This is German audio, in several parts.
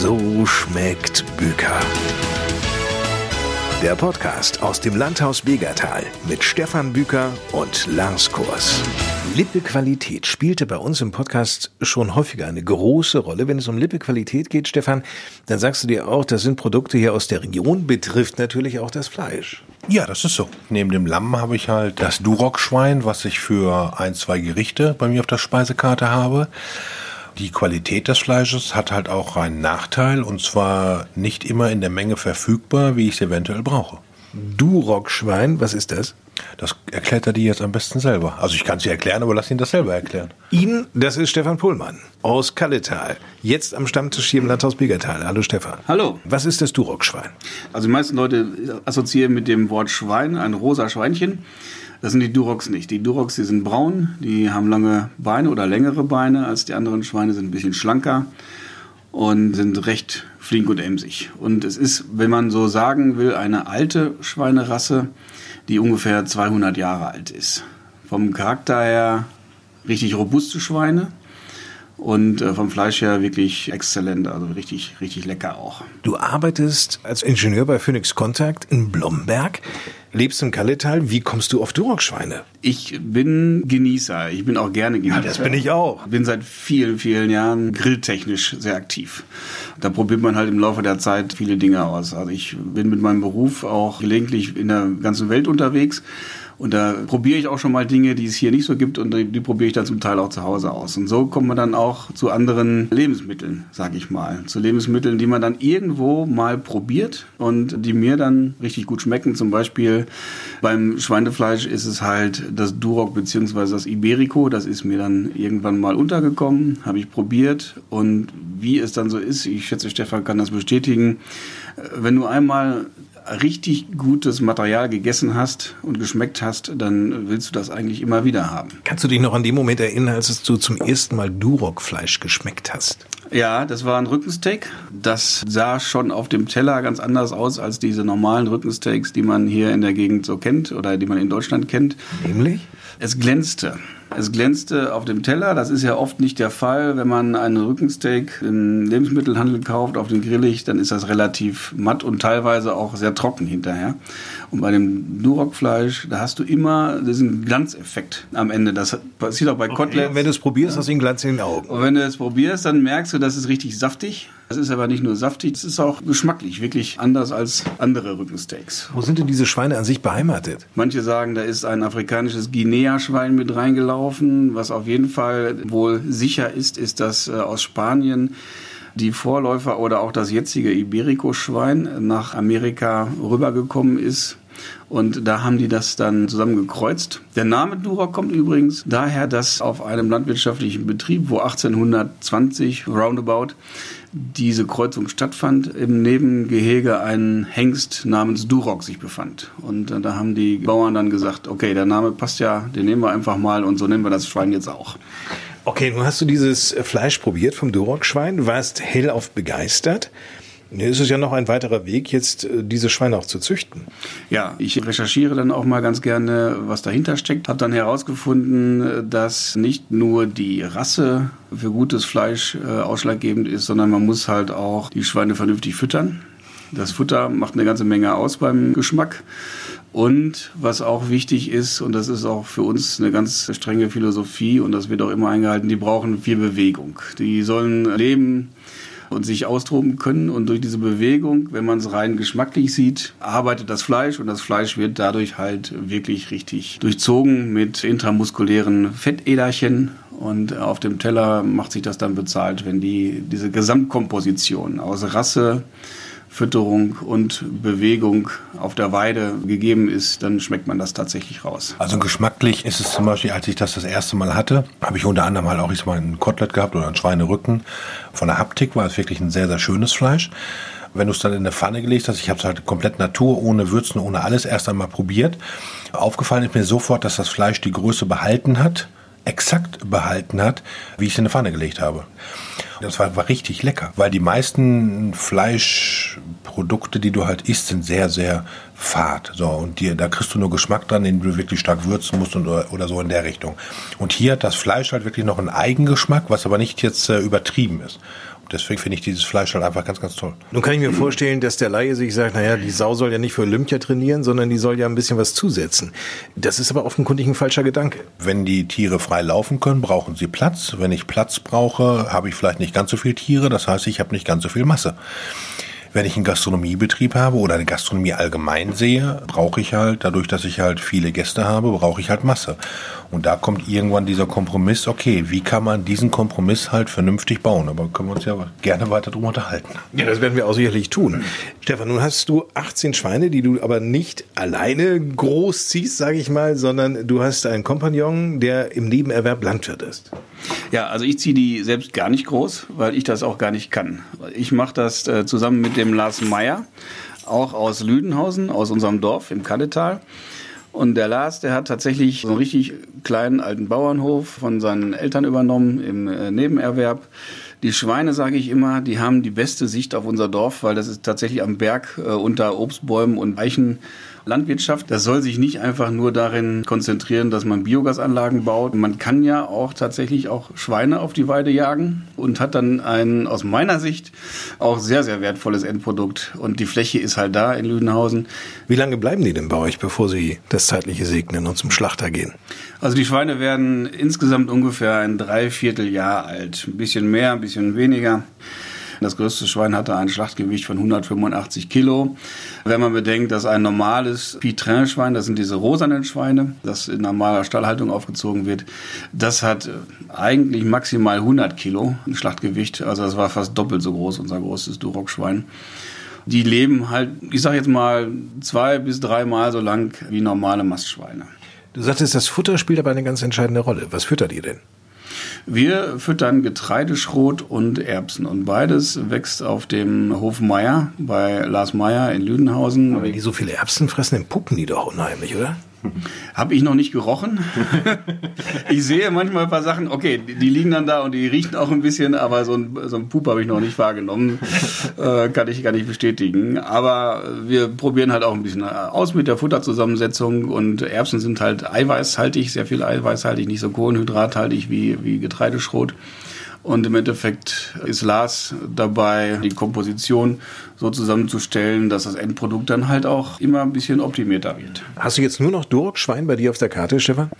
So schmeckt Büker. Der Podcast aus dem Landhaus Begertal mit Stefan Büker und Lars Kurs. Lippequalität spielte bei uns im Podcast schon häufiger eine große Rolle. Wenn es um Lippequalität geht, Stefan, dann sagst du dir auch, das sind Produkte hier aus der Region, betrifft natürlich auch das Fleisch. Ja, das ist so. Neben dem Lamm habe ich halt das Duroc-Schwein, was ich für ein, zwei Gerichte bei mir auf der Speisekarte habe. Die Qualität des Fleisches hat halt auch einen Nachteil und zwar nicht immer in der Menge verfügbar, wie ich es eventuell brauche. Duroc-Schwein, was ist das? Das erklärt er dir jetzt am besten selber. Also ich kann es dir erklären, aber lass ihn das selber erklären. Ihn, das ist Stefan Pohlmann aus Kalletal. Jetzt am Stammtisch hier im Landhaus Biegertal. Hallo Stefan. Hallo. Was ist das Duroc-Schwein? Also die meisten Leute assoziieren mit dem Wort Schwein ein rosa Schweinchen. Das sind die Durocs nicht. Die Durocs, die sind braun, die haben lange Beine oder längere Beine als die anderen Schweine, sind ein bisschen schlanker und sind recht flink und emsig. Und es ist, wenn man so sagen will, eine alte Schweinerasse, die ungefähr 200 Jahre alt ist. Vom Charakter her richtig robuste Schweine und äh, vom Fleisch her wirklich exzellent, also richtig, richtig lecker auch. Du arbeitest als Ingenieur bei Phoenix Contact in Blomberg, lebst im Kalletal. Wie kommst du auf Duroc-Schweine? Ich bin Genießer. Ich bin auch gerne Genießer. Ja, das bin ich auch. Bin seit vielen, vielen Jahren grilltechnisch sehr aktiv. Da probiert man halt im Laufe der Zeit viele Dinge aus. Also ich bin mit meinem Beruf auch gelegentlich in der ganzen Welt unterwegs und da probiere ich auch schon mal Dinge, die es hier nicht so gibt und die, die probiere ich dann zum Teil auch zu Hause aus. Und so kommt man dann auch zu anderen Lebensmitteln, sage ich mal. Zu Lebensmitteln, die man dann irgendwo mal probiert und die mir dann richtig gut schmecken. Zum Beispiel beim Schweinefleisch ist es halt das Duroc bzw. das Iberico. Das ist mir dann irgendwann mal untergekommen, habe ich probiert. Und wie es dann so ist, ich schätze, Stefan kann das bestätigen, wenn du einmal richtig gutes Material gegessen hast und geschmeckt hast, dann willst du das eigentlich immer wieder haben. Kannst du dich noch an den Moment erinnern, als du zum ersten Mal Duroc-Fleisch geschmeckt hast? Ja, das war ein Rückensteak. Das sah schon auf dem Teller ganz anders aus als diese normalen Rückensteaks, die man hier in der Gegend so kennt oder die man in Deutschland kennt. Nämlich? Es glänzte. Es glänzte auf dem Teller. Das ist ja oft nicht der Fall. Wenn man einen Rückensteak im Lebensmittelhandel kauft, auf den Grillig, dann ist das relativ matt und teilweise auch sehr trocken hinterher. Und bei dem Duroc-Fleisch, da hast du immer diesen Glanzeffekt am Ende. Das passiert auch bei Koteletts. Und wenn du es probierst, hast du den Glanz in den Augen. Und wenn du es probierst, dann merkst du, das ist richtig saftig. Es ist aber nicht nur saftig, es ist auch geschmacklich wirklich anders als andere Rückensteaks. Wo sind denn diese Schweine an sich beheimatet? Manche sagen, da ist ein afrikanisches Guinea-Schwein mit reingelaufen. Was auf jeden Fall wohl sicher ist, ist, dass äh, aus Spanien die Vorläufer oder auch das jetzige Iberico-Schwein nach Amerika rübergekommen ist. Und da haben die das dann zusammen gekreuzt. Der Name Duroc kommt übrigens daher, dass auf einem landwirtschaftlichen Betrieb, wo 1820 roundabout diese Kreuzung stattfand, im Nebengehege ein Hengst namens Duroc sich befand. Und äh, da haben die Bauern dann gesagt, okay, der Name passt ja, den nehmen wir einfach mal und so nennen wir das Schwein jetzt auch. Okay, nun hast du dieses Fleisch probiert vom Duroc-Schwein, warst hellauf begeistert. Es ist ja noch ein weiterer Weg, jetzt äh, diese Schweine auch zu züchten. Ja, ich recherchiere dann auch mal ganz gerne, was dahinter steckt. Habe dann herausgefunden, dass nicht nur die Rasse für gutes Fleisch äh, ausschlaggebend ist, sondern man muss halt auch die Schweine vernünftig füttern. Das Futter macht eine ganze Menge aus beim Geschmack. Und was auch wichtig ist, und das ist auch für uns eine ganz strenge Philosophie, und das wird auch immer eingehalten, die brauchen viel Bewegung. Die sollen leben und sich austoben können. Und durch diese Bewegung, wenn man es rein geschmacklich sieht, arbeitet das Fleisch und das Fleisch wird dadurch halt wirklich richtig durchzogen mit intramuskulären Fettäderchen. Und auf dem Teller macht sich das dann bezahlt, wenn die, diese Gesamtkomposition aus Rasse, Fütterung und Bewegung auf der Weide gegeben ist, dann schmeckt man das tatsächlich raus. Also geschmacklich ist es zum Beispiel, als ich das das erste Mal hatte, habe ich unter anderem halt auch ich mal ein Kotelett gehabt oder ein Schweinerücken. Von der Haptik war es wirklich ein sehr, sehr schönes Fleisch. Wenn du es dann in eine Pfanne gelegt hast, ich habe es halt komplett Natur, ohne Würzen, ohne alles erst einmal probiert. Aufgefallen ist mir sofort, dass das Fleisch die Größe behalten hat, exakt behalten hat, wie ich es in eine Pfanne gelegt habe. Das war, war richtig lecker, weil die meisten Fleischprodukte, die du halt isst, sind sehr, sehr fad. So, und dir, da kriegst du nur Geschmack dran, den du wirklich stark würzen musst und, oder, so in der Richtung. Und hier hat das Fleisch halt wirklich noch einen Eigengeschmack, was aber nicht jetzt äh, übertrieben ist. Deswegen finde ich dieses Fleisch halt einfach ganz, ganz toll. Nun kann ich mir vorstellen, dass der Laie sich sagt, naja, die Sau soll ja nicht für Olympia trainieren, sondern die soll ja ein bisschen was zusetzen. Das ist aber offenkundig ein falscher Gedanke. Wenn die Tiere frei laufen können, brauchen sie Platz. Wenn ich Platz brauche, habe ich vielleicht nicht ganz so viele Tiere. Das heißt, ich habe nicht ganz so viel Masse. Wenn ich einen Gastronomiebetrieb habe oder eine Gastronomie allgemein sehe, brauche ich halt, dadurch, dass ich halt viele Gäste habe, brauche ich halt Masse. Und da kommt irgendwann dieser Kompromiss, okay, wie kann man diesen Kompromiss halt vernünftig bauen? Aber können wir uns ja gerne weiter darüber unterhalten. Ja, das werden wir auch sicherlich tun. Stefan, nun hast du 18 Schweine, die du aber nicht alleine großziehst, sage ich mal, sondern du hast einen Kompagnon, der im Nebenerwerb Landwirt ist. Ja, also ich ziehe die selbst gar nicht groß, weil ich das auch gar nicht kann. Ich mache das äh, zusammen mit dem Lars Meyer, auch aus Lüdenhausen, aus unserem Dorf im Kalletal. Und der Lars, der hat tatsächlich so einen richtig kleinen alten Bauernhof von seinen Eltern übernommen im äh, Nebenerwerb. Die Schweine, sage ich immer, die haben die beste Sicht auf unser Dorf, weil das ist tatsächlich am Berg äh, unter Obstbäumen und Eichen Landwirtschaft, das soll sich nicht einfach nur darin konzentrieren, dass man Biogasanlagen baut. Man kann ja auch tatsächlich auch Schweine auf die Weide jagen und hat dann ein aus meiner Sicht auch sehr, sehr wertvolles Endprodukt. Und die Fläche ist halt da in Lüdenhausen. Wie lange bleiben die denn bei euch, bevor sie das zeitliche segnen und zum Schlachter gehen? Also die Schweine werden insgesamt ungefähr ein Dreivierteljahr alt. Ein bisschen mehr, ein bisschen weniger. Das größte Schwein hatte ein Schlachtgewicht von 185 Kilo. Wenn man bedenkt, dass ein normales Pitrin-Schwein, das sind diese rosanen Schweine, das in normaler Stallhaltung aufgezogen wird, das hat eigentlich maximal 100 Kilo Schlachtgewicht. Also das war fast doppelt so groß, unser großes Duroc-Schwein die leben halt, ich sag jetzt mal, zwei bis dreimal so lang wie normale Mastschweine. Du sagtest, das Futter spielt aber eine ganz entscheidende Rolle. Was füttert ihr denn? Wir füttern Getreideschrot und Erbsen und beides wächst auf dem Hof Meier bei Lars Meier in Lüdenhausen. Aber wenn die so viele Erbsen fressen, dann puppen die doch unheimlich, oder? Habe ich noch nicht gerochen. ich sehe manchmal ein paar Sachen, okay, die liegen dann da und die riechen auch ein bisschen, aber so ein, so ein Pup habe ich noch nicht wahrgenommen. Äh, kann ich gar nicht bestätigen. Aber wir probieren halt auch ein bisschen aus mit der Futterzusammensetzung und Erbsen sind halt eiweißhaltig, sehr viel eiweißhaltig, nicht so kohlenhydrathaltig wie, wie Getreideschrot. Und im Endeffekt ist Lars dabei, die Komposition so zusammenzustellen, dass das Endprodukt dann halt auch immer ein bisschen optimierter wird. Hast du jetzt nur noch Duroc-Schwein bei dir auf der Karte, Stefan?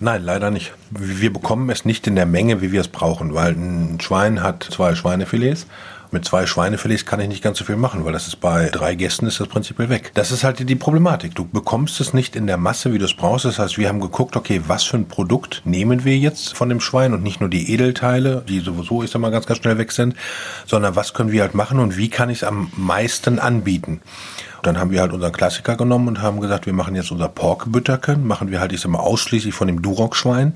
Nein, leider nicht. Wir bekommen es nicht in der Menge, wie wir es brauchen, weil ein Schwein hat zwei Schweinefilets mit zwei Schweinefilets kann ich nicht ganz so viel machen, weil das ist bei drei Gästen ist das prinzipiell weg. Das ist halt die Problematik. Du bekommst es nicht in der Masse, wie du es brauchst. Das heißt, wir haben geguckt, okay, was für ein Produkt nehmen wir jetzt von dem Schwein und nicht nur die Edelteile, die sowieso, ich sag mal, ganz, ganz schnell weg sind, sondern was können wir halt machen und wie kann ich es am meisten anbieten. dann haben wir halt unseren Klassiker genommen und haben gesagt, wir machen jetzt unser Porkbütterken, machen wir halt, ich sag mal, ausschließlich von dem Duroc-Schwein.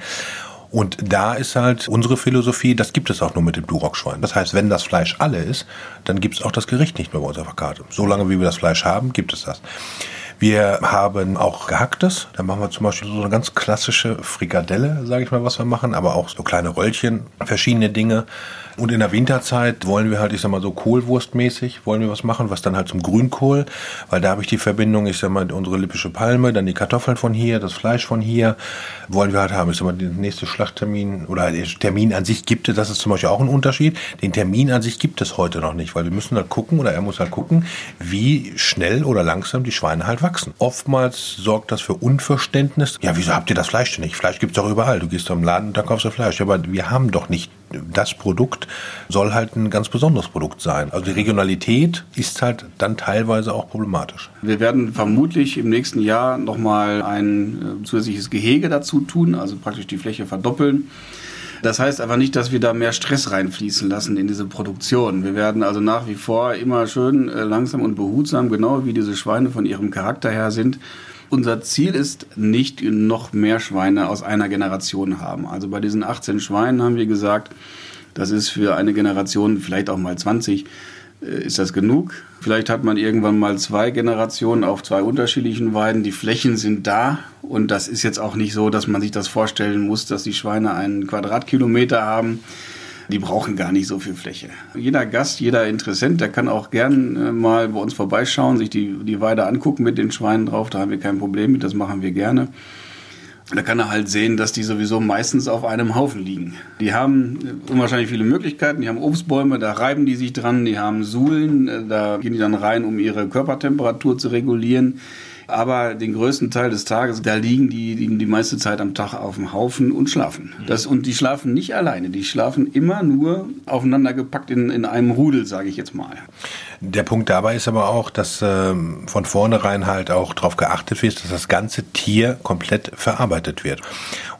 Und da ist halt unsere Philosophie, das gibt es auch nur mit dem Duroc-Schwein. Das heißt, wenn das Fleisch alle ist, dann gibt es auch das Gericht nicht mehr bei uns auf der Karte. Solange wie wir das Fleisch haben, gibt es das. Wir haben auch gehacktes. Da machen wir zum Beispiel so eine ganz klassische Frikadelle, sage ich mal, was wir machen, aber auch so kleine Röllchen, verschiedene Dinge. Und in der Winterzeit wollen wir halt, ich sag mal so Kohlwurstmäßig, wollen wir was machen, was dann halt zum Grünkohl, weil da habe ich die Verbindung, ich sag mal, unsere lippische Palme, dann die Kartoffeln von hier, das Fleisch von hier, wollen wir halt haben. Ich sag mal, den nächste Schlachttermin oder der Termin an sich gibt es, das ist zum Beispiel auch ein Unterschied. Den Termin an sich gibt es heute noch nicht, weil wir müssen halt gucken oder er muss halt gucken, wie schnell oder langsam die Schweine halt wachsen. Oftmals sorgt das für Unverständnis. Ja, wieso habt ihr das Fleisch denn nicht? Fleisch gibt's doch überall. Du gehst zum Laden und da kaufst du Fleisch. Ja, aber wir haben doch nicht das Produkt soll halt ein ganz besonderes Produkt sein. Also die Regionalität ist halt dann teilweise auch problematisch. Wir werden vermutlich im nächsten Jahr nochmal ein äh, zusätzliches Gehege dazu tun, also praktisch die Fläche verdoppeln. Das heißt aber nicht, dass wir da mehr Stress reinfließen lassen in diese Produktion. Wir werden also nach wie vor immer schön äh, langsam und behutsam, genau wie diese Schweine von ihrem Charakter her sind, unser Ziel ist nicht noch mehr Schweine aus einer Generation haben. Also bei diesen 18 Schweinen haben wir gesagt, das ist für eine Generation, vielleicht auch mal 20, äh, ist das genug. Vielleicht hat man irgendwann mal zwei Generationen auf zwei unterschiedlichen Weiden. Die Flächen sind da und das ist jetzt auch nicht so, dass man sich das vorstellen muss, dass die Schweine einen Quadratkilometer haben die brauchen gar nicht so viel Fläche. Jeder Gast, jeder Interessent, der kann auch gern äh, mal bei uns vorbeischauen, sich die, die Weide angucken mit den Schweinen drauf. Da haben wir kein Problem mit, das machen wir gerne. Da kann er halt sehen, dass die sowieso meistens auf einem Haufen liegen. Die haben unwahrscheinlich viele Möglichkeiten. Die haben Obstbäume, da reiben die sich dran. Die haben Suhlen, da gehen die dann rein, um ihre Körpertemperatur zu regulieren. Aber den größten Teil des Tages, da liegen die, liegen die meiste Zeit am Tag auf dem Haufen und schlafen. Das, und die schlafen nicht alleine, die schlafen immer nur aufeinander gepackt in, in einem Rudel, sage ich jetzt mal. Der Punkt dabei ist aber auch, dass ähm, von vornherein halt auch darauf geachtet wird, dass das ganze Tier komplett verarbeitet wird.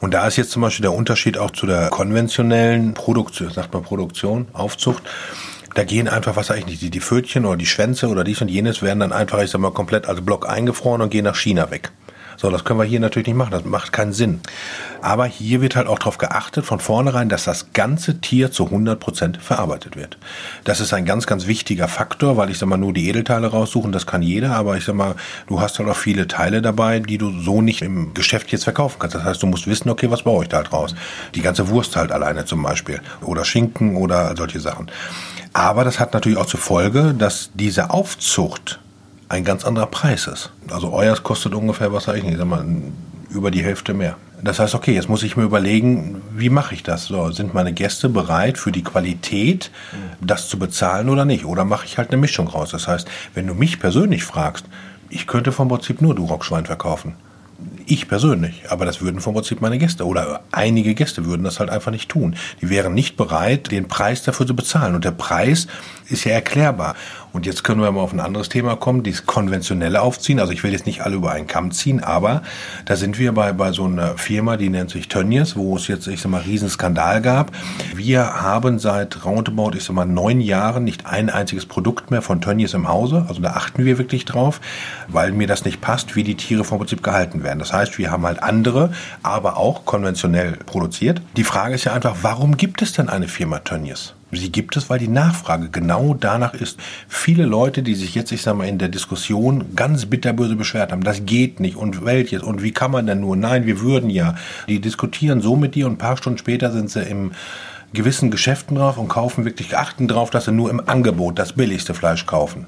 Und da ist jetzt zum Beispiel der Unterschied auch zu der konventionellen Produktion, sagt man Produktion, Aufzucht da gehen einfach, was eigentlich die, die Pfötchen oder die Schwänze oder dies und jenes werden dann einfach, ich sag mal, komplett als Block eingefroren und gehen nach China weg. So, das können wir hier natürlich nicht machen, das macht keinen Sinn. Aber hier wird halt auch darauf geachtet von vornherein, dass das ganze Tier zu 100 Prozent verarbeitet wird. Das ist ein ganz, ganz wichtiger Faktor, weil ich sag mal, nur die Edelteile raussuchen, das kann jeder, aber ich sag mal, du hast halt auch viele Teile dabei, die du so nicht im Geschäft jetzt verkaufen kannst. Das heißt, du musst wissen, okay, was baue ich da halt raus? Die ganze Wurst halt alleine zum Beispiel. Oder Schinken oder solche Sachen. Aber das hat natürlich auch zur Folge, dass diese Aufzucht ein ganz anderer Preis ist. Also euers kostet ungefähr, was sage ich nicht, sag mal, über die Hälfte mehr. Das heißt, okay, jetzt muss ich mir überlegen, wie mache ich das? So, sind meine Gäste bereit für die Qualität, das zu bezahlen oder nicht? Oder mache ich halt eine Mischung raus? Das heißt, wenn du mich persönlich fragst, ich könnte vom Prinzip nur Duroc-Schwein verkaufen ich persönlich, aber das würden vom Prinzip meine Gäste oder einige Gäste würden das halt einfach nicht tun. Die wären nicht bereit, den Preis dafür zu bezahlen. Und der Preis ist ja erklärbar. Und jetzt können wir mal auf ein anderes Thema kommen, dieses konventionelle Aufziehen. Also ich will jetzt nicht alle über einen Kamm ziehen, aber da sind wir bei, bei so einer Firma, die nennt sich Tönnies, wo es jetzt, ich sag mal, riesen Skandal gab. Wir haben seit roundabout, ich sag mal, neun Jahren nicht ein einziges Produkt mehr von Tönnies im Hause. Also da achten wir wirklich drauf, weil mir das nicht passt, wie die Tiere vom Prinzip gehalten werden. Das heißt, wir haben halt andere, aber auch konventionell produziert. Die Frage ist ja einfach, warum gibt es denn eine Firma Tönnies? Sie gibt es, weil die Nachfrage genau danach ist. Viele Leute, die sich jetzt, ich sag mal, in der Diskussion ganz bitterböse beschwert haben, das geht nicht und welches und wie kann man denn nur? Nein, wir würden ja. Die diskutieren so mit dir und ein paar Stunden später sind sie im gewissen Geschäften drauf und kaufen wirklich, achten drauf, dass sie nur im Angebot das billigste Fleisch kaufen.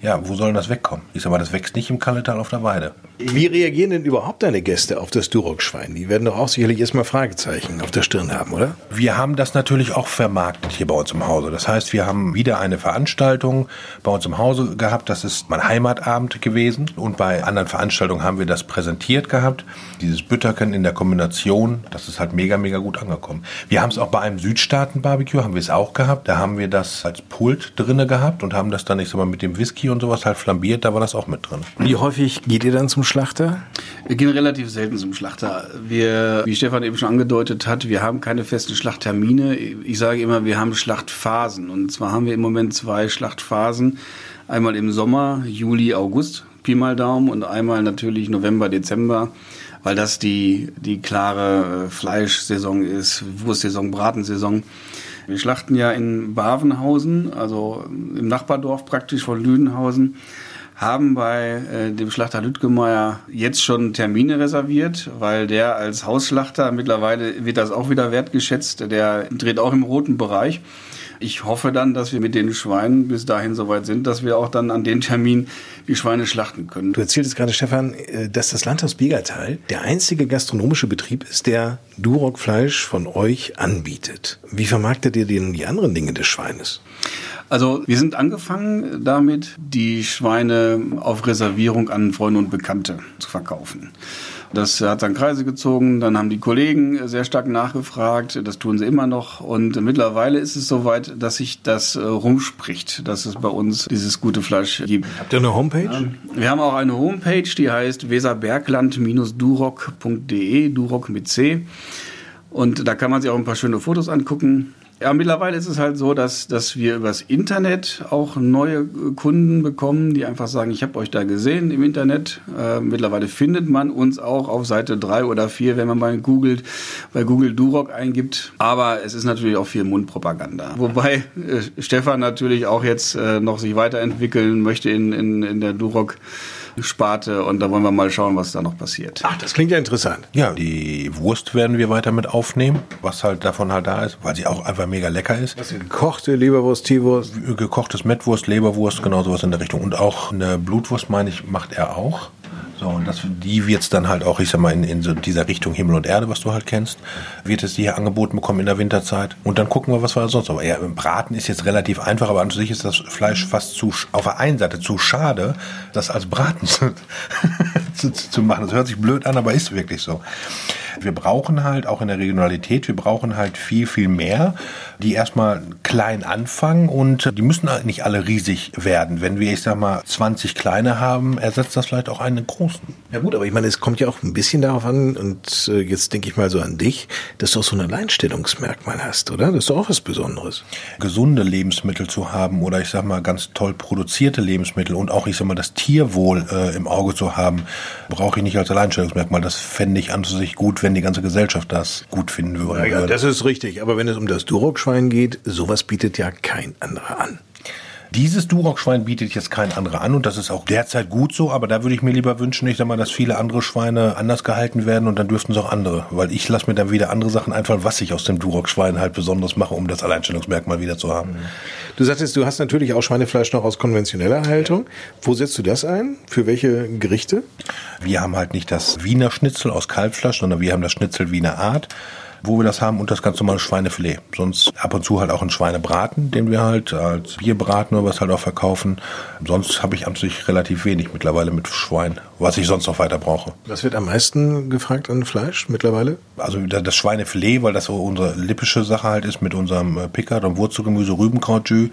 Ja, wo soll das wegkommen? Ich sag mal, das wächst nicht im Kalletal auf der Weide. Wie reagieren denn überhaupt deine Gäste auf das Duroc-Schwein? Die werden doch auch sicherlich erstmal Fragezeichen auf der Stirn haben, oder? Wir haben das natürlich auch vermarktet hier bei uns im Hause. Das heißt, wir haben wieder eine Veranstaltung bei uns im Hause gehabt. Das ist mein Heimatabend gewesen. Und bei anderen Veranstaltungen haben wir das präsentiert gehabt. Dieses Bütterken in der Kombination, das ist halt mega, mega gut angekommen. Wir haben es auch bei einem Südstaaten-Barbecue, haben wir es auch gehabt. Da haben wir das als Pult drinne gehabt und haben das dann, ich sag mal, mit dem Whisky und sowas halt flambiert. Da war das auch mit drin. Wie häufig geht ihr dann zum Schlachter? Wir gehen relativ selten zum Schlachter. Wir, wie Stefan eben schon angedeutet hat, wir haben keine festen Schlachttermine. Ich sage immer, wir haben Schlachtphasen. Und zwar haben wir im Moment zwei Schlachtphasen. Einmal im Sommer, Juli, August, Pi mal Daumen, und einmal natürlich November, Dezember, weil das die, die klare äh, Fleischsaison ist, Wurstsaison, Bratensaison. Wir schlachten ja in Bavenhausen, also im Nachbardorf praktisch von Lüdenhausen haben bei äh, dem Schlachter Lüttgemeier jetzt schon Termine reserviert, weil der als Hausschlachter mittlerweile wird das auch wieder wertgeschätzt. Der dreht auch im roten Bereich. Ich hoffe dann, dass wir mit den Schweinen bis dahin soweit sind, dass wir auch dann an den Termin die Schweine schlachten können. Du erzähltest gerade, Stefan, äh, dass das Landhaus Biegertal der einzige gastronomische Betrieb ist, der Duroc-Fleisch von euch anbietet. Wie vermarktet ihr denn die anderen Dinge des Schweines? Also wir sind angefangen damit, die Schweine auf Reservierung an Freunde und Bekannte zu verkaufen. Das hat dann Kreise gezogen, dann haben die Kollegen sehr stark nachgefragt, das tun sie immer noch und mittlerweile ist es soweit, dass sich das äh, rumspricht, dass es bei uns dieses gute Fleisch gibt. Habt ihr eine Homepage? Wir haben auch eine Homepage, die heißt weserbergland-duroc.de, Duroc mit C. Und da kann man sich auch ein paar schöne Fotos angucken. Ja, mittlerweile ist es halt so, dass, dass wir übers Internet auch neue Kunden bekommen, die einfach sagen, ich habe euch da gesehen im Internet. Äh, mittlerweile findet man uns auch auf Seite drei oder vier, wenn man mal googelt, bei Google Duroc eingibt. Aber es ist natürlich auch viel Mundpropaganda. Wobei äh, Stefan natürlich auch jetzt äh, noch sich weiterentwickeln möchte in, in, in der Duroc. Sparte und da wollen wir mal schauen, was da noch passiert. Ach, das klingt ja interessant. Ja, die Wurst werden wir weiter mit aufnehmen, was halt davon halt da ist, weil sie auch einfach mega lecker ist. Was gekochte Leberwurst, Teewurst? Gekochtes Mettwurst, Leberwurst, genau sowas in der Richtung. Und auch eine Blutwurst, meine ich, macht er auch So, und das, die wird es dann halt auch, ich sag mal, in, in so dieser Richtung Himmel und Erde, was du halt kennst, wird es hier angeboten bekommen in der Winterzeit. Und dann gucken wir, was wir sonst noch. Ja, Braten ist jetzt relativ einfach, aber an sich ist das Fleisch fast zu, auf der einen Seite zu schade, das als Braten zu, zu, zu machen. Das hört sich blöd an, aber ist wirklich so. Wir brauchen halt auch in der Regionalität, wir brauchen halt viel, viel mehr, die erstmal klein anfangen und die müssen halt nicht alle riesig werden. Wenn wir, ich sag mal, 20 kleine haben, ersetzt das vielleicht auch einen großen. Ja gut, aber ich meine, es kommt ja auch ein bisschen darauf an, und äh, jetzt denke ich mal so an dich, dass du auch so ein Alleinstellungsmerkmal hast, oder? Das ist doch auch was Besonderes. Gesunde Lebensmittel zu haben oder ich sag mal ganz toll produzierte Lebensmittel und auch, ich sag mal, das Tierwohl äh, im Auge zu haben, brauche ich nicht als Alleinstellungsmerkmal. Das fände ich an sich gut, wenn wenn die ganze Gesellschaft das gut finden würde. Ja, das ist richtig. Aber wenn es um das Duroc-Schwein geht, sowas bietet ja kein anderer an. Dieses Duroc-Schwein bietet jetzt kein anderer an und das ist auch derzeit gut so, aber da würde ich mir lieber wünschen, ich sag mal, dass viele andere Schweine anders gehalten werden und dann dürften es auch andere, weil ich lasse mir dann wieder andere Sachen einfallen, was ich aus dem Duroc-Schwein halt besonders mache, um das Alleinstellungsmerkmal wieder zu haben. Du sagtest, du hast natürlich auch Schweinefleisch noch aus konventioneller Haltung. Wo setzt du das ein? Für welche Gerichte? Wir haben halt nicht das Wiener Schnitzel aus Kalbfleisch, sondern wir haben das Schnitzel Wiener Art wo wir das haben und das ganz normale Schweinefilet. Sonst ab und zu halt auch ein Schweinebraten, den wir halt als Bierbraten oder was halt auch verkaufen. Sonst habe ich an sich relativ wenig mittlerweile mit Schwein, was ich sonst noch weiter brauche. Was wird am meisten gefragt an Fleisch mittlerweile? Also das Schweinefilet, weil das so unsere lippische Sache halt ist mit unserem äh, Pickard und Wurzelgemüse, Rübenkrautjus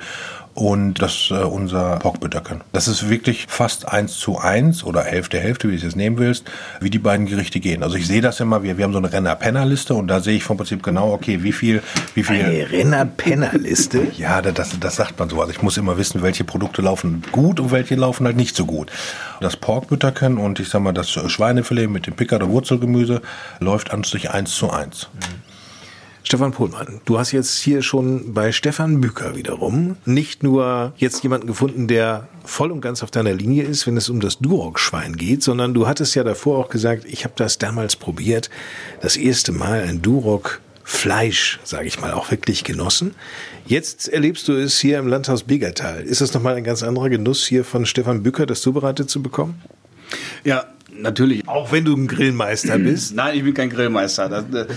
und das äh, unser Porkbütterken. Das ist wirklich fast eins zu eins oder Hälfte Hälfte, wie du es jetzt nehmen willst, wie die beiden Gerichte gehen. Also ich sehe das immer, wir, wir haben so eine Renner-Penner-Liste und da sehe ich vom Prinzip genau, okay, wie viel, wie viel. Eine Renner-Penner-Liste? ja, das, das sagt man so. Also ich muss immer wissen, welche Produkte laufen gut und welche laufen halt nicht so gut. Das Porkbütterken und ich sag mal das Schweinefilet mit dem Pickard und Wurzelgemüse läuft an sich eins zu eins. Mhm. Stefan Pohlmann, du hast jetzt hier schon bei Stefan Büker wiederum nicht nur jetzt jemanden gefunden, der voll und ganz auf deiner Linie ist, wenn es um das Duroc-Schwein geht, sondern du hattest ja davor auch gesagt, ich habe das damals probiert, das erste Mal ein Duroc Fleisch, sage ich mal, auch wirklich genossen. Jetzt erlebst du es hier im Landhaus Begertal. Ist das nochmal ein ganz anderer Genuss, hier von Stefan Bücker das zubereitet zu bekommen? Ja, Natürlich. Auch wenn du ein Grillmeister bist? Nein, ich bin kein Grillmeister. Das, äh,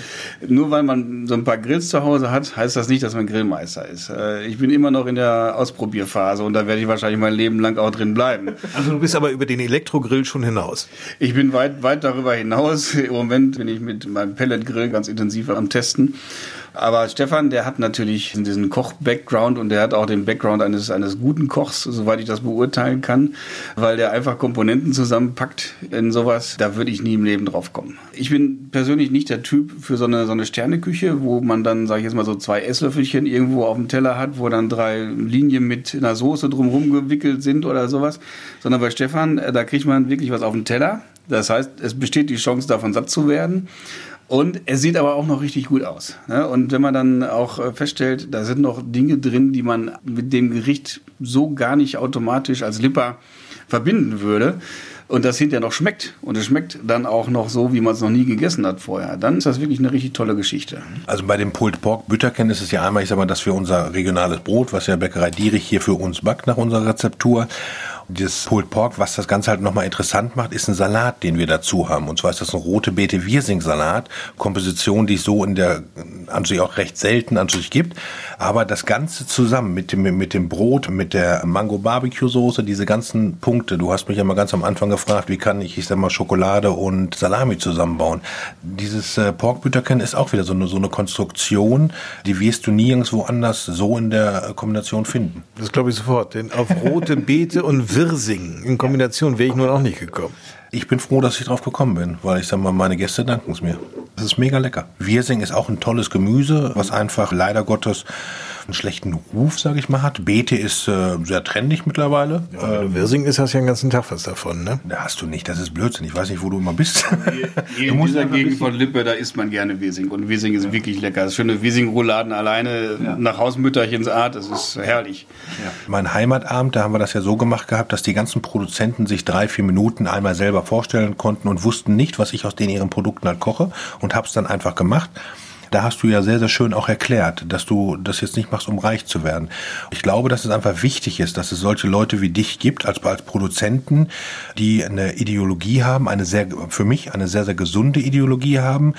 nur weil man so ein paar Grills zu Hause hat, heißt das nicht, dass man Grillmeister ist. Äh, ich bin immer noch in der Ausprobierphase und da werde ich wahrscheinlich mein Leben lang auch drin bleiben. Also du bist aber über den Elektrogrill schon hinaus? Ich bin weit, weit darüber hinaus. Im Moment bin ich mit meinem Pelletgrill ganz intensiv am Testen. Aber Stefan, der hat natürlich diesen Koch-Background und der hat auch den Background eines, eines guten Kochs, soweit ich das beurteilen kann, weil der einfach Komponenten zusammenpackt in sowas. Da würde ich nie im Leben drauf kommen. Ich bin persönlich nicht der Typ für so eine, so eine Sterneküche, wo man dann, sage ich jetzt mal, so zwei Esslöffelchen irgendwo auf dem Teller hat, wo dann drei Linien mit einer Soße drumherum gewickelt sind oder sowas. Sondern bei Stefan, äh, da kriegt man wirklich was auf den Teller. Das heißt, es besteht die Chance, davon satt zu werden. Und er sieht aber auch noch richtig gut aus. Ne? Und wenn man dann auch äh, feststellt, da sind noch Dinge drin, die man mit dem Gericht so gar nicht automatisch als Lipper verbinden würde, und das hinterher noch schmeckt und es schmeckt dann auch noch so, wie man es noch nie gegessen hat vorher, dann ist das wirklich eine richtig tolle Geschichte. Also bei dem Pulled Pork Bütterken ist es ja einmal, ich sag mal, dass wir unser regionales Brot, was ja Bäckerei Dierich hier für uns backt nach unserer Rezeptur, das Pulled Pork, was das Ganze halt nochmal interessant macht, ist ein Salat, den wir dazu haben. Und zwar ist das ein rote Beete Wirsing Salat. Komposition, die es so in der, an sich auch recht selten an sich gibt. Aber das Ganze zusammen mit dem, mit dem Brot, mit der Mango Barbecue Soße, diese ganzen Punkte. Du hast mich ja mal ganz am Anfang gefragt, wie kann ich, ich sag mal, Schokolade und Salami zusammenbauen. Dieses äh, Porkbüterken ist auch wieder so eine, so eine Konstruktion, die wirst du nirgendwo anders so in der Kombination finden. Das glaube ich sofort. Denn auf rote Beete und Wirsing in Kombination wäre ich nun auch nicht gekommen. Ich bin froh, dass ich drauf gekommen bin, weil ich sag mal, meine Gäste danken es mir. Das ist mega lecker. Wirsing ist auch ein tolles Gemüse, was einfach leider Gottes einen schlechten Ruf, sage ich mal, hat. Beete ist äh, sehr trendig mittlerweile. Ja, äh, Wirsing ist hast ja den ganzen Tag was davon, ne? Da hast du nicht, das ist Blödsinn. Ich weiß nicht, wo du immer bist. Hier, in dieser Gegend von Lippe, da isst man gerne Wirsing. Und Wirsing ist ja. wirklich lecker. Das schöne Wirsing-Rouladen alleine ja. nach Hausmütterchens Art, das ist herrlich. Ja. Mein Heimatabend, da haben wir das ja so gemacht gehabt, dass die ganzen Produzenten sich drei, vier Minuten einmal selber vorstellen konnten und wussten nicht, was ich aus den ihren Produkten halt koche und habe es dann einfach gemacht da hast du ja sehr, sehr schön auch erklärt, dass du das jetzt nicht machst, um reich zu werden. Ich glaube, dass es einfach wichtig ist, dass es solche Leute wie dich gibt, als, als Produzenten, die eine Ideologie haben, eine sehr, für mich eine sehr, sehr gesunde Ideologie haben,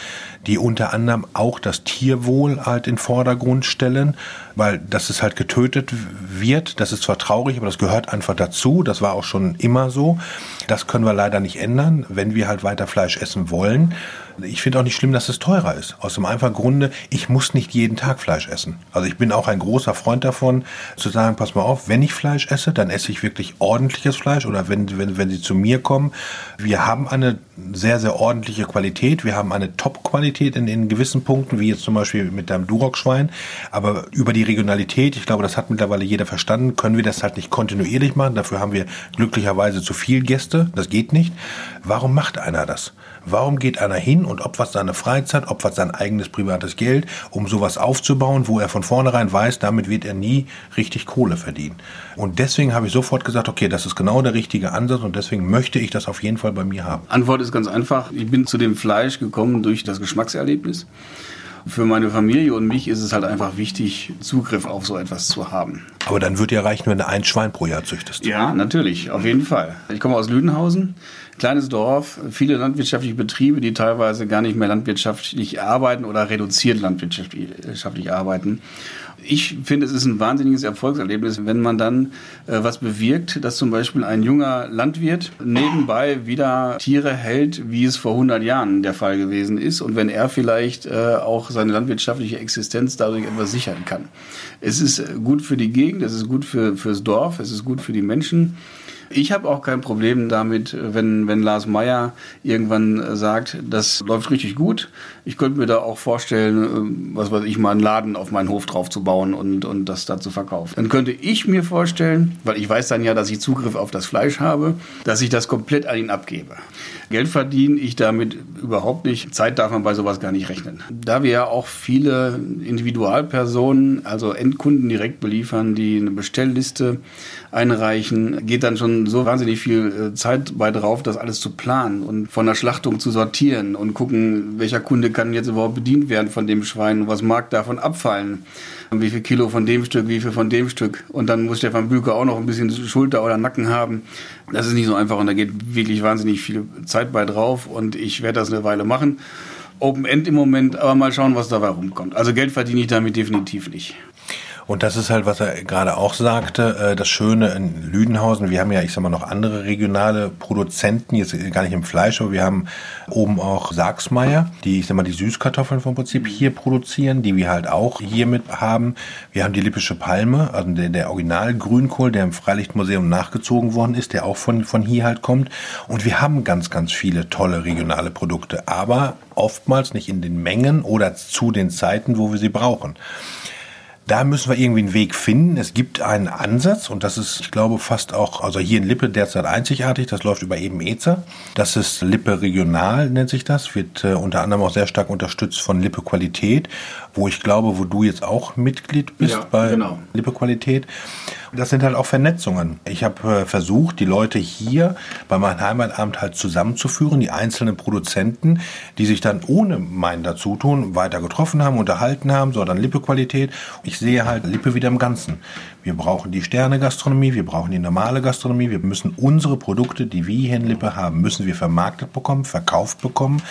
die unter anderem auch das Tierwohl halt in Vordergrund stellen, weil das ist halt getötet wird. Das ist zwar traurig, aber das gehört einfach dazu. Das war auch schon immer so. Das können wir leider nicht ändern, wenn wir halt weiter Fleisch essen wollen. Ich finde auch nicht schlimm, dass es teurer ist. Aus dem einfachen Grunde, ich muss nicht jeden Tag Fleisch essen. Also ich bin auch ein großer Freund davon, zu sagen, pass mal auf, wenn ich Fleisch esse, dann esse ich wirklich ordentliches Fleisch oder wenn, wenn, wenn sie zu mir kommen. Wir haben eine sehr, sehr ordentliche Qualität. Wir haben eine Top-Qualität in, in gewissen Punkten, wie jetzt zum Beispiel mit deinem Duroc-Schwein. Aber über die Regionalität, ich glaube, das hat mittlerweile jeder verstanden, können wir das halt nicht kontinuierlich machen. Dafür haben wir glücklicherweise zu viel Gäste. Das geht nicht. Warum macht einer das? Warum geht einer hin und opfert seine Freizeit, opfert sein eigenes privates Geld, um sowas aufzubauen, wo er von vornherein weiß, damit wird er nie richtig Kohle verdienen. Und deswegen habe ich sofort gesagt, okay, das ist genau der richtige Ansatz und deswegen möchte ich das auf jeden Fall bei mir haben. Antwort ist ganz einfach. Ich bin zu dem Fleisch gekommen durch das Geschmackserlebnis. Für meine Familie und mich ist es halt einfach wichtig, Zugriff auf so etwas zu haben. Aber dann würde ja reichen, wenn du ein Schwein pro Jahr züchtest. Ja, natürlich, auf jeden Fall. Ich komme aus Lüdenhausen kleines Dorf, viele landwirtschaftliche Betriebe, die teilweise gar nicht mehr landwirtschaftlich arbeiten oder reduziert landwirtschaftlich arbeiten. Ich finde, es ist ein wahnsinniges Erfolgserlebnis, wenn man dann äh, was bewirkt, dass zum Beispiel ein junger Landwirt nebenbei wieder Tiere hält, wie es vor 100 Jahren der Fall gewesen ist und wenn er vielleicht äh, auch seine landwirtschaftliche Existenz dadurch etwas sichern kann. Es ist gut für die Gegend, es ist gut für, fürs Dorf, es ist gut für die Menschen. Ich habe auch kein Problem damit, wenn, wenn Lars Meyer irgendwann sagt, das läuft richtig gut. Ich könnte mir da auch vorstellen, äh, was weiß ich, mal einen Laden auf meinen Hof drauf zu bauen und, und das da zu verkaufen. Dann könnte ich mir vorstellen, weil ich weiß dann ja, dass ich Zugriff auf das Fleisch habe, dass ich das komplett an ihn abgebe. Geld verdiene ich damit überhaupt nicht. Zeit darf man bei sowas gar nicht rechnen. Da wir ja auch viele Individualpersonen, also Endkunden direkt beliefern, die eine Bestellliste einreichen, geht dann schon so wahnsinnig viel äh, Zeit bei drauf, das alles zu planen und von der Schlachtung zu sortieren und gucken, welcher Kunde kann jetzt überhaupt bedient werden von dem Schwein, was mag davon abfallen, wie viel Kilo von dem Stück, wie viel von dem Stück. Und dann muss Stefan Büker auch noch ein bisschen Schulter oder Nacken haben. Das ist nicht so einfach und da geht wirklich wahnsinnig viel Zeit bei drauf und ich werde das eine Weile machen. Open End im Moment, aber mal schauen, was dabei rumkommt. Also Geld verdiene ich damit definitiv nicht. Und das ist halt, was er gerade auch sagte, äh, das Schöne in Lüdenhausen, wir haben ja, ich sag mal, noch andere regionale Produzenten, jetzt gar nicht im Fleisch, aber wir haben oben auch Sachsmeier, die, ich sag mal, die Süßkartoffeln vom Prinzip hier produzieren, die wir halt auch hier mit haben. Wir haben die Lippische Palme, also der, der Original Grünkohl, der im Freilichtmuseum nachgezogen worden ist, der auch von, von hier halt kommt. Und wir haben ganz, ganz viele tolle regionale Produkte, aber oftmals nicht in den Mengen oder zu den Zeiten, wo wir sie brauchen da müssen wir irgendwie einen Weg finden. Es gibt einen Ansatz und das ist, ich glaube, fast auch, also hier in Lippe derzeit einzigartig, das läuft über eben EZA. Das ist Lippe Regional, nennt sich das, wird äh, unter anderem auch sehr stark unterstützt von Lippe Qualität, wo ich glaube, wo du jetzt auch Mitglied bist ja, bei genau. Lippe Qualität. Das sind halt auch Vernetzungen. Ich habe äh, versucht, die Leute hier bei meinem Heimatamt halt zusammenzuführen, die einzelnen Produzenten, die sich dann ohne mein Dazutun weiter getroffen haben, unterhalten haben, so dann Lippe-Qualität. Ich sehe halt Lippe wieder im Ganzen. Wir brauchen die Sterne-Gastronomie, wir brauchen die normale Gastronomie, wir müssen unsere Produkte, die wir hier in Lippe haben, müssen wir vermarktet bekommen, verkauft bekommen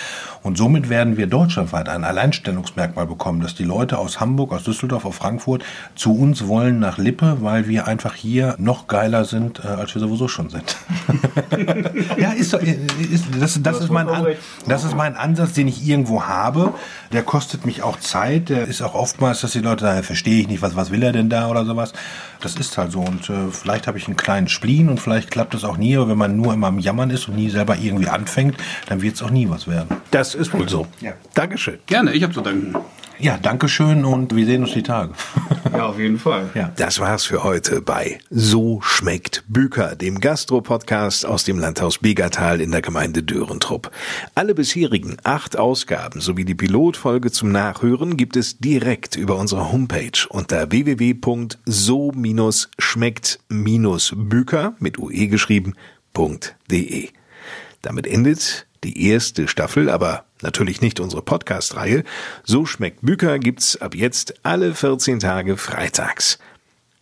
und somit werden wir deutschlandweit ein Alleinstellungsmerkmal bekommen, dass die Leute aus Hamburg, aus Düsseldorf, aus Frankfurt zu uns wollen nach Lippe, weil wir einfach hier noch geiler sind, äh, als wir sowieso schon sind. ja, ist, doch, ist das, das, ist mein, das ist mein Ansatz, den ich irgendwo habe. Der kostet mich auch Zeit. Der ist auch oftmals, dass die Leute sagen, verstehe ich nicht, was, was will er denn da oder sowas. Das ist halt so. Und äh, vielleicht habe ich einen kleinen Spleen und vielleicht klappt das auch nie. Aber wenn man nur immer am Jammern ist und nie selber irgendwie anfängt, dann wird es auch nie was werden. Das ist wohl so. Ja. Dankeschön. Gerne, ich habe zu danken. Ja, Dankeschön und wir sehen uns die Tage. Ja, auf jeden Fall. Ja. Das war's für heute bei So schmeckt Büker, dem Gastro-Podcast aus dem Landhaus Begertal in der Gemeinde Dörentrupp. Alle bisherigen acht Ausgaben sowie die Pilotfolge zum Nachhören gibt es direkt über unsere Homepage unter www.so-schmeckt-büker mit ue geschrieben.de. Damit endet die erste Staffel, aber Natürlich nicht unsere Podcast-Reihe. So schmeckt Büker gibt's ab jetzt alle 14 Tage freitags.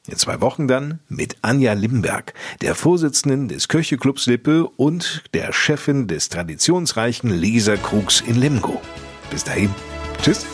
In zwei Wochen dann mit Anja Limberg, der Vorsitzenden des Köcheclubs Lippe und der Chefin des traditionsreichen Leserkrugs in Lemgo. Bis dahin. Tschüss.